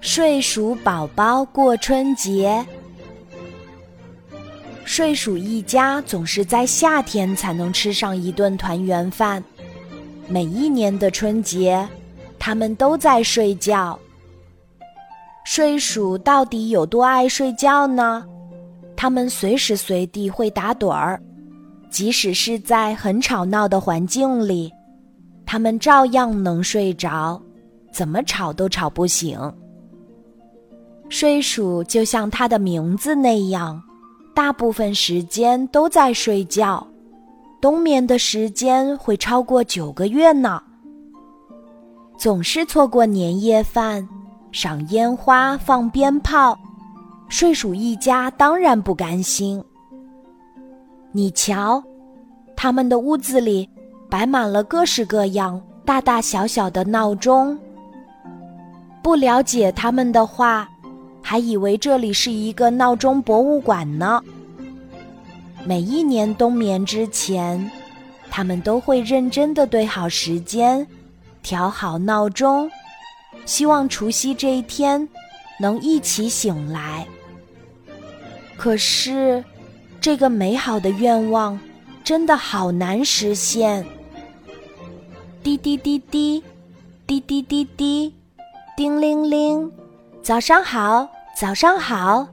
睡鼠宝宝过春节。睡鼠一家总是在夏天才能吃上一顿团圆饭。每一年的春节，他们都在睡觉。睡鼠到底有多爱睡觉呢？它们随时随地会打盹儿，即使是在很吵闹的环境里，它们照样能睡着，怎么吵都吵不醒。睡鼠就像它的名字那样，大部分时间都在睡觉，冬眠的时间会超过九个月呢。总是错过年夜饭。赏烟花、放鞭炮，睡鼠一家当然不甘心。你瞧，他们的屋子里摆满了各式各样、大大小小的闹钟。不了解他们的话，还以为这里是一个闹钟博物馆呢。每一年冬眠之前，他们都会认真的对好时间，调好闹钟。希望除夕这一天能一起醒来。可是，这个美好的愿望真的好难实现。滴滴滴滴，滴滴滴滴，叮铃铃，早上好，早上好。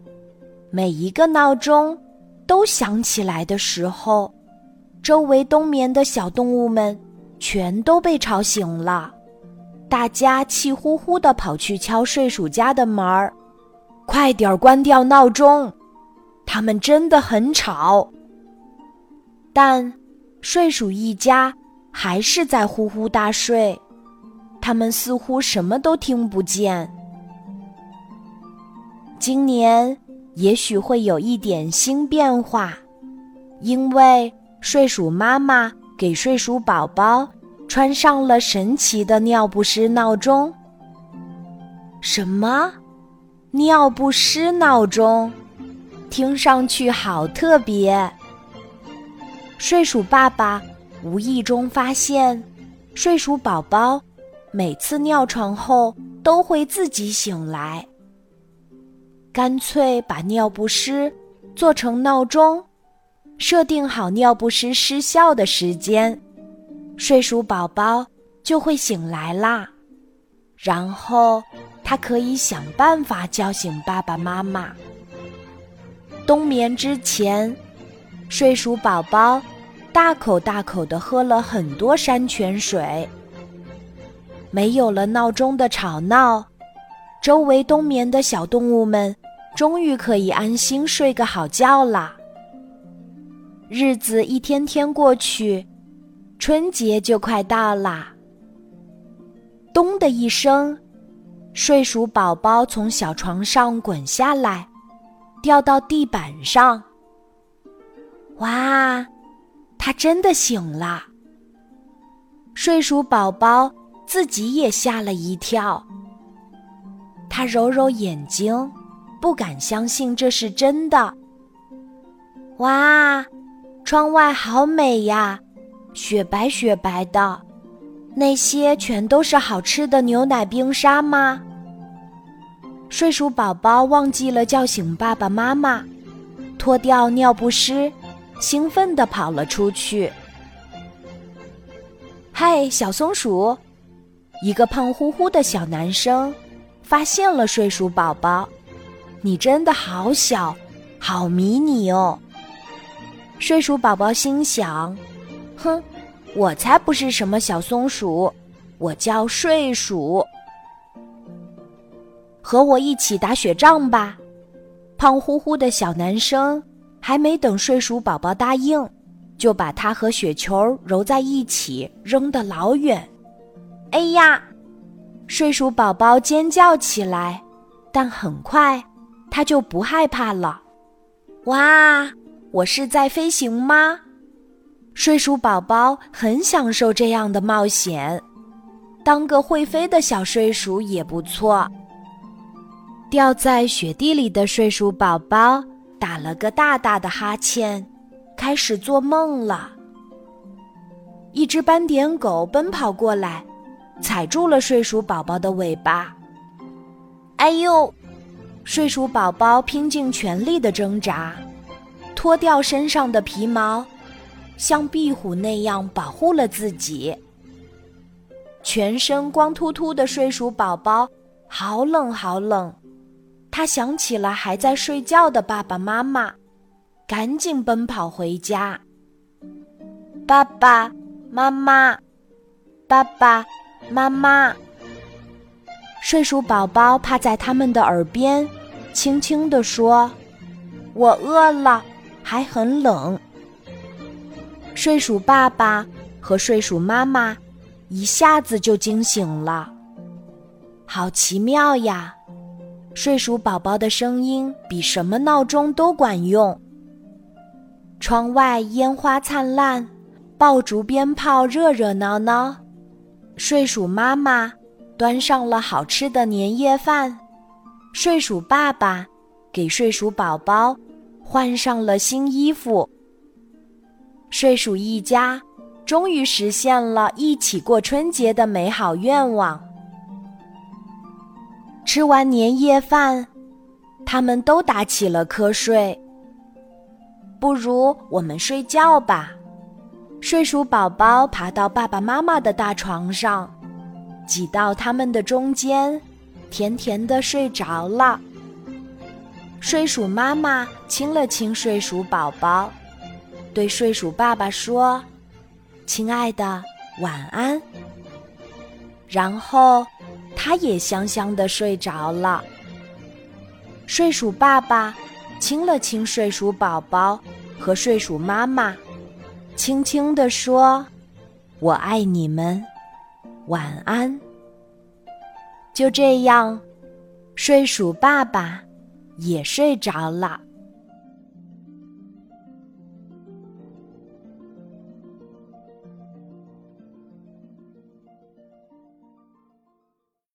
每一个闹钟都响起来的时候，周围冬眠的小动物们全都被吵醒了。大家气呼呼地跑去敲睡鼠家的门儿，快点儿关掉闹钟，他们真的很吵。但睡鼠一家还是在呼呼大睡，他们似乎什么都听不见。今年也许会有一点新变化，因为睡鼠妈妈给睡鼠宝宝。穿上了神奇的尿不湿闹钟。什么？尿不湿闹钟？听上去好特别。睡鼠爸爸无意中发现，睡鼠宝宝每次尿床后都会自己醒来。干脆把尿不湿做成闹钟，设定好尿不湿失效的时间。睡鼠宝宝就会醒来啦，然后他可以想办法叫醒爸爸妈妈。冬眠之前，睡鼠宝宝大口大口的喝了很多山泉水。没有了闹钟的吵闹，周围冬眠的小动物们终于可以安心睡个好觉啦。日子一天天过去。春节就快到啦！咚的一声，睡鼠宝宝从小床上滚下来，掉到地板上。哇，他真的醒了！睡鼠宝宝自己也吓了一跳，他揉揉眼睛，不敢相信这是真的。哇，窗外好美呀！雪白雪白的，那些全都是好吃的牛奶冰沙吗？睡鼠宝宝忘记了叫醒爸爸妈妈，脱掉尿不湿，兴奋地跑了出去。嗨，小松鼠！一个胖乎乎的小男生发现了睡鼠宝宝，你真的好小，好迷你哦。睡鼠宝宝心想。哼，我才不是什么小松鼠，我叫睡鼠。和我一起打雪仗吧！胖乎乎的小男生还没等睡鼠宝宝答应，就把他和雪球揉在一起，扔得老远。哎呀！睡鼠宝宝尖叫起来，但很快他就不害怕了。哇，我是在飞行吗？睡鼠宝宝很享受这样的冒险，当个会飞的小睡鼠也不错。掉在雪地里的睡鼠宝宝打了个大大的哈欠，开始做梦了。一只斑点狗奔跑过来，踩住了睡鼠宝宝的尾巴。哎呦！睡鼠宝宝拼尽全力的挣扎，脱掉身上的皮毛，像壁虎那样保护了自己。全身光秃秃的睡鼠宝宝，好冷好冷。他想起了还在睡觉的爸爸妈妈，赶紧奔跑回家。爸爸妈妈，爸爸妈妈。睡鼠宝宝趴在他们的耳边，轻轻地说：“我饿了，还很冷。”睡鼠爸爸和睡鼠妈妈一下子就惊醒了，好奇妙呀！睡鼠宝宝的声音比什么闹钟都管用。窗外烟花灿烂，爆竹鞭炮热热闹闹。睡鼠妈妈。端上了好吃的年夜饭，睡鼠爸爸给睡鼠宝宝换上了新衣服。睡鼠一家终于实现了一起过春节的美好愿望。吃完年夜饭，他们都打起了瞌睡。不如我们睡觉吧。睡鼠宝宝爬到爸爸妈妈的大床上。挤到他们的中间，甜甜的睡着了。睡鼠妈妈亲了亲睡鼠宝宝，对睡鼠爸爸说：“亲爱的，晚安。”然后，他也香香的睡着了。睡鼠爸爸亲了亲睡鼠宝宝和睡鼠妈妈，轻轻地说：“我爱你们。”晚安。就这样，睡鼠爸爸也睡着了。